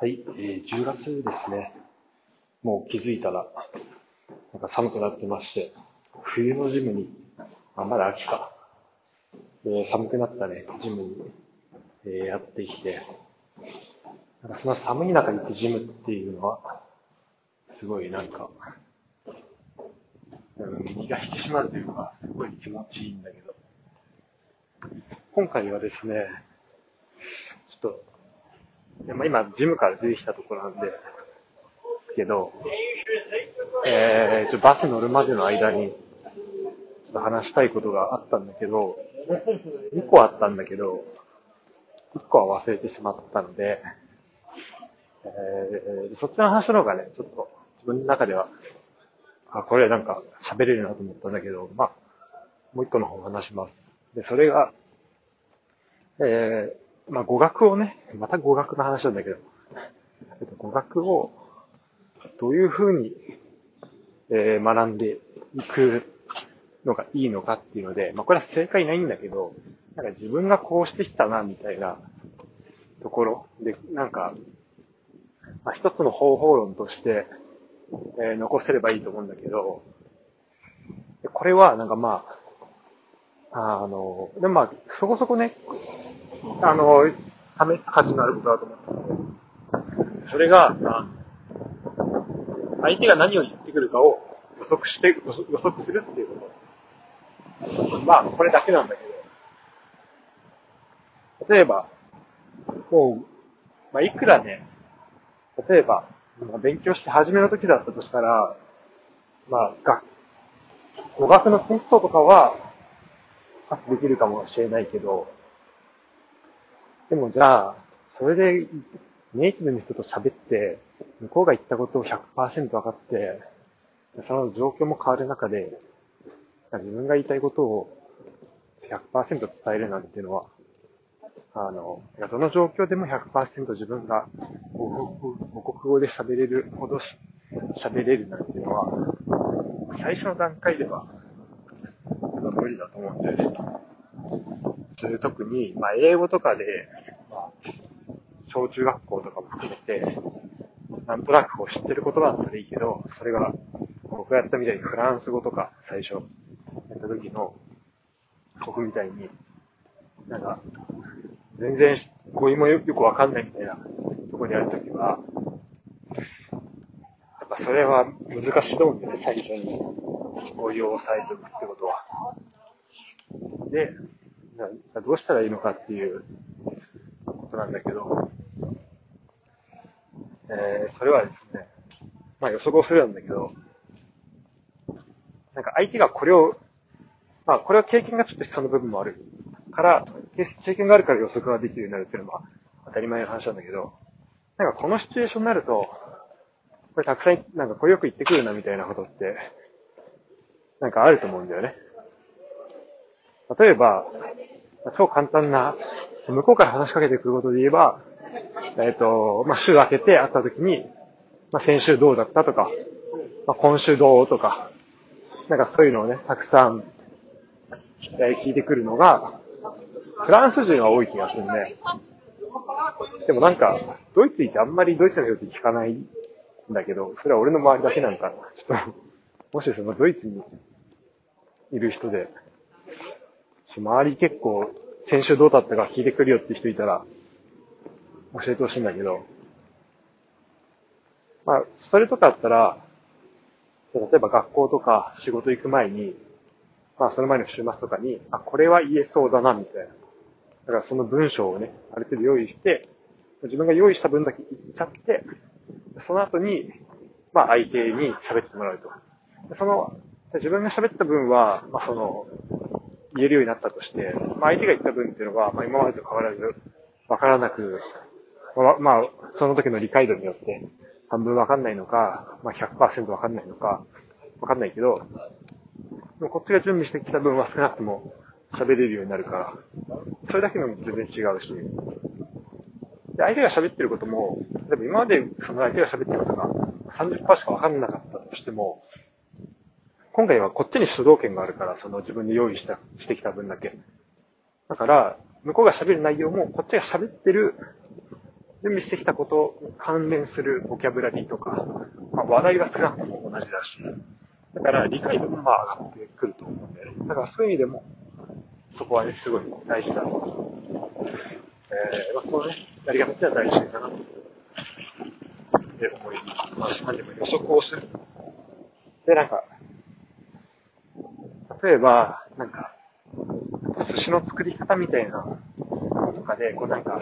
はい、えー10月ですね。もう気づいたら、なんか寒くなってまして、冬のジムに、あ、まだ秋か。えー寒くなったね、ジムに、えーやってきて、なんかその寒い中に行ってジムっていうのは、すごいなんか、身が引き締まるというか、すごい気持ちいいんだけど、今回はですね、ちょっと、まあ今、ジムから出てきたところなんで、ですけど、えー、ちょバス乗るまでの間に、ちょっと話したいことがあったんだけど、2個あったんだけど、1個は忘れてしまったので、えー、そっちの話の方がね、ちょっと自分の中では、あ、これなんか喋れるなと思ったんだけど、まあ、もう1個の方を話します。で、それが、えー、まあ語学をね、また語学の話なんだけど、語学をどういうふうに、えー学んでいくのがいいのかっていうので、まあこれは正解ないんだけど、なんか自分がこうしてきたな、みたいなところ。で、なんか、まあ一つの方法論として、えー残せればいいと思うんだけど、これはなんかまあ、あの、でもまあ、そこそこね、あの、試す価値のあることだと思ってて、それが、あ相手が何を言ってくるかを予測して、予測するっていうこと。まあ、これだけなんだけど、例えば、もう、まあ、いくらね、例えば、勉強して初めの時だったとしたら、まあ、学語学のテストとかは、パスできるかもしれないけど、でもじゃあ、それでネイティブの人と喋って、向こうが言ったことを100%分かって、その状況も変わる中で、自分が言いたいことを100%伝えるなんていうのは、あの、どの状況でも100%自分が母国語で喋れるほど喋れるなんていうのは、最初の段階では無理だと思うんだよね。それ特に、まあ、英語とかで、まあ、小中学校とかも含めて、なんとなくこう知ってる言葉だったらいいけど、それが、僕がやったみたいにフランス語とか最初やった時の、僕みたいに、なんか、全然語彙もよくわかんないみたいなところにある時は、やっぱそれは難しいと思うんだよね、最初に。語彙を抑えておくってことは。で、どうしたらいいのかっていうことなんだけど、えー、それはですね、まあ予測をするんだけど、なんか相手がこれを、まあこれは経験がちょっと必要な部分もあるから、経経験があるから予測ができるようになるっていうのは当たり前の話なんだけど、なんかこのシチュエーションになると、これたくさん、なんかこれよく言ってくるなみたいなことって、なんかあると思うんだよね。例えば、超簡単な、向こうから話しかけてくることで言えば、えっ、と、まあ、週明けて会った時に、まあ、先週どうだったとか、まあ、今週どうとか、なんかそういうのをね、たくさん、えー聞いてくるのが、フランス人は多い気がするね。でもなんか、ドイツ行ってあんまりドイツの人って聞かないんだけど、それは俺の周りだけなのかな。ちょっと、もしそのドイツにいる人で、周り結構、先週どうだったか聞いてくるよって人いたら、教えてほしいんだけど、まあ、それとかだったら、例えば学校とか仕事行く前に、まあその前の週末とかに、あ、これは言えそうだな、みたいな。だからその文章をね、ある程度用意して、自分が用意した分だけ言っちゃって、その後に、まあ相手に喋ってもらうと。その、自分が喋った分は、まあその、言えるようになったとして、まあ相手が言った分っていうのは、まあ今までと変わらず、わからなく、まあ、その時の理解度によって、半分わかんないのか、まあ100%わかんないのか、わかんないけど、こっちが準備してきた分は少なくとも喋れるようになるから、それだけでも全然違うし、で相手が喋ってることも、例えば今までその相手が喋ってることが30%しかわかんなかったとしても、今回はこっちに主導権があるから、その自分で用意した、してきた分だけ。だから、向こうが喋る内容も、こっちが喋ってる準備してきたことに関連するボキャブラリーとか、まあ、話題は少なくとも同じだし、だから理解度もまあ上がってくると思うんだよね。だからそういう意味でも、そこはね、すごい大事だと。えー、まあそうね、やり方っては大事かなと。って思います。まあ、でも予測をする。で、なんか、例えば、なんか、寿司の作り方みたいなのとかで、こうなんか、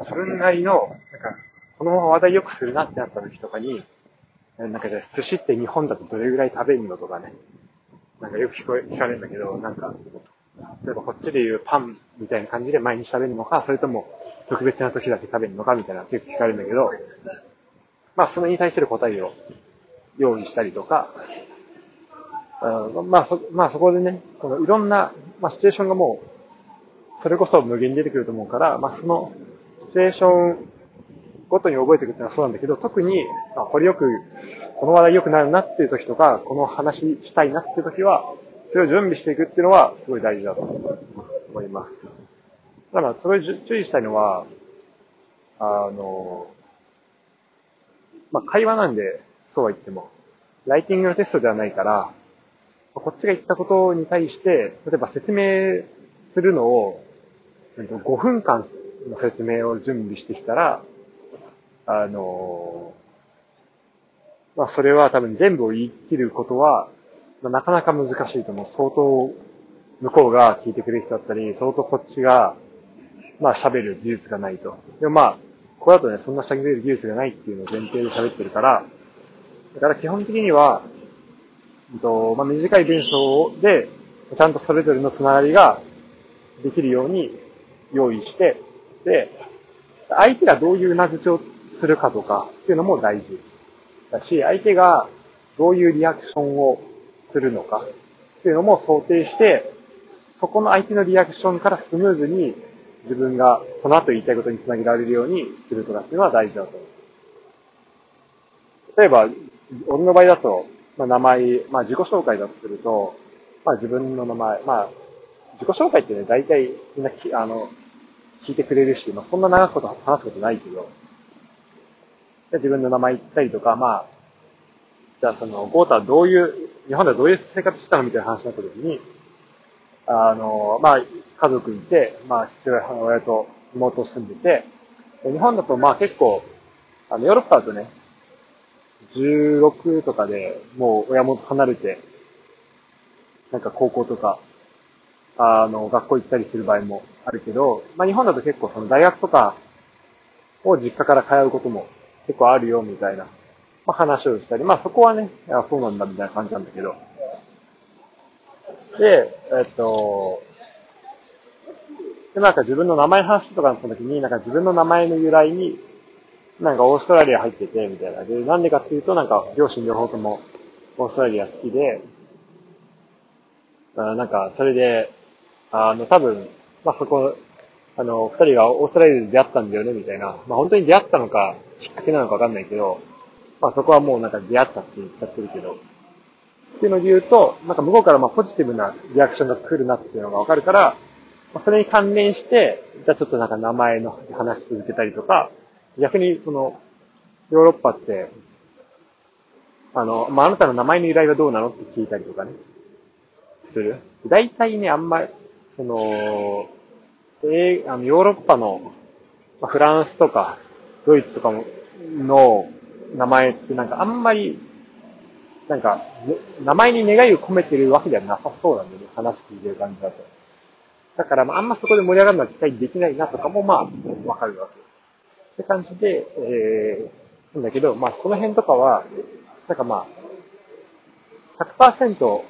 自分なりの、なんか、このまま話題よくするなってなった時とかに、なんかじゃあ寿司って日本だとどれぐらい食べるのとかね、なんかよく聞こえ、聞かれるんだけど、なんか、例えばこっちで言うパンみたいな感じで毎日食べるのか、それとも特別な時だけ食べるのかみたいな結構聞かれるんだけど、まあそれに対する答えを用意したりとか、うん、まあそ、まあそこでね、このいろんな、まあシチュエーションがもう、それこそ無限に出てくると思うから、まあそのシチュエーションごとに覚えていくっていうのはそうなんだけど、特に、まあ、これよく、この話題良くなるなっていう時とか、この話したいなっていう時は、それを準備していくっていうのは、すごい大事だと思います。ただから、それを注意したいのは、あの、まあ、会話なんで、そうは言っても、ライティングのテストではないから、こっちが言ったことに対して、例えば説明するのを、5分間の説明を準備してきたら、あの、まあ、それは多分全部を言い切ることは、まあ、なかなか難しいと思う。相当、向こうが聞いてくれる人だったり、相当こっちが、まあ、喋る技術がないと。でもまあ、ここだとね、そんな喋れる技術がないっていうのを前提で喋ってるから、だから基本的には、と、まあ、短い文章で、ちゃんとそれぞれのつながりができるように用意して、で、相手がどういう名付けをするかとかっていうのも大事だし、相手がどういうリアクションをするのかっていうのも想定して、そこの相手のリアクションからスムーズに自分がその後言いたいことにつなげられるようにするとかっていうのは大事だと思う。例えば、俺の場合だと、まあ、名前、まあ自己紹介だとすると、まあ自分の名前、まあ自己紹介ってね、大体みんなき、あの、聞いてくれるし、まあそんな長くこと話すことないけど、自分の名前言ったりとか、まあ、じゃあその、ゴータはどういう、日本ではどういう生活してたのみたいな話になった時に、あの、まあ、家族いて、まあ、父親、母親と妹住んでて、日本だとまあ結構、あの、ヨーロッパだとね、16とかでもう親元離れて、なんか高校とか、あの、学校行ったりする場合もあるけど、まあ日本だと結構その大学とかを実家から通うことも結構あるよみたいな、まあ、話をしたり、まあそこはね、あそうなんだみたいな感じなんだけど。で、えっと、で、なんか自分の名前話とかの時に、なんか自分の名前の由来に、なんかオーストラリア入ってて、みたいな。で、なんでかっていうと、なんか両親両方ともオーストラリア好きで、あなんかそれで、あの、多分、まあそこ、あの、二人がオーストラリアで出会ったんだよね、みたいな。まあ本当に出会ったのか、きっかけなのかわかんないけど、まあそこはもうなんか出会ったって言っちゃってるけど、っていうので言うと、なんか向こうからまあポジティブなリアクションが来るなっていうのがわかるから、まあ、それに関連して、じゃあちょっとなんか名前の話し続けたりとか、逆にその、ヨーロッパって、あの、まあ、あなたの名前の由来はどうなのって聞いたりとかね、する。大体ね、あんまり、その、えー、あのヨーロッパの、まあ、フランスとか、ドイツとかも、の名前ってなんかあんまり、なんか、名前に願いを込めてるわけではなさそうなんだよね。話聞いてる感じだと。だから、まあ、あんまそこで盛り上がるのは期待できないなとかも、まあ、わかるわけ。って感じで、えー、なんだけど、まあ、その辺とかは、なんかまあ、100%、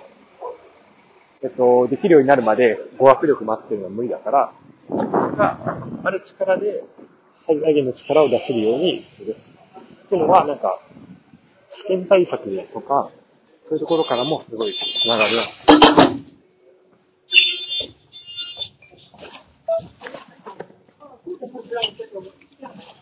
えっと、できるようになるまで語学力待ってるのは無理だから、がある力で最大限の力を出せるようにする。っていうのは、なんか、試験対策とか、そういうところからもすごい繋がるな。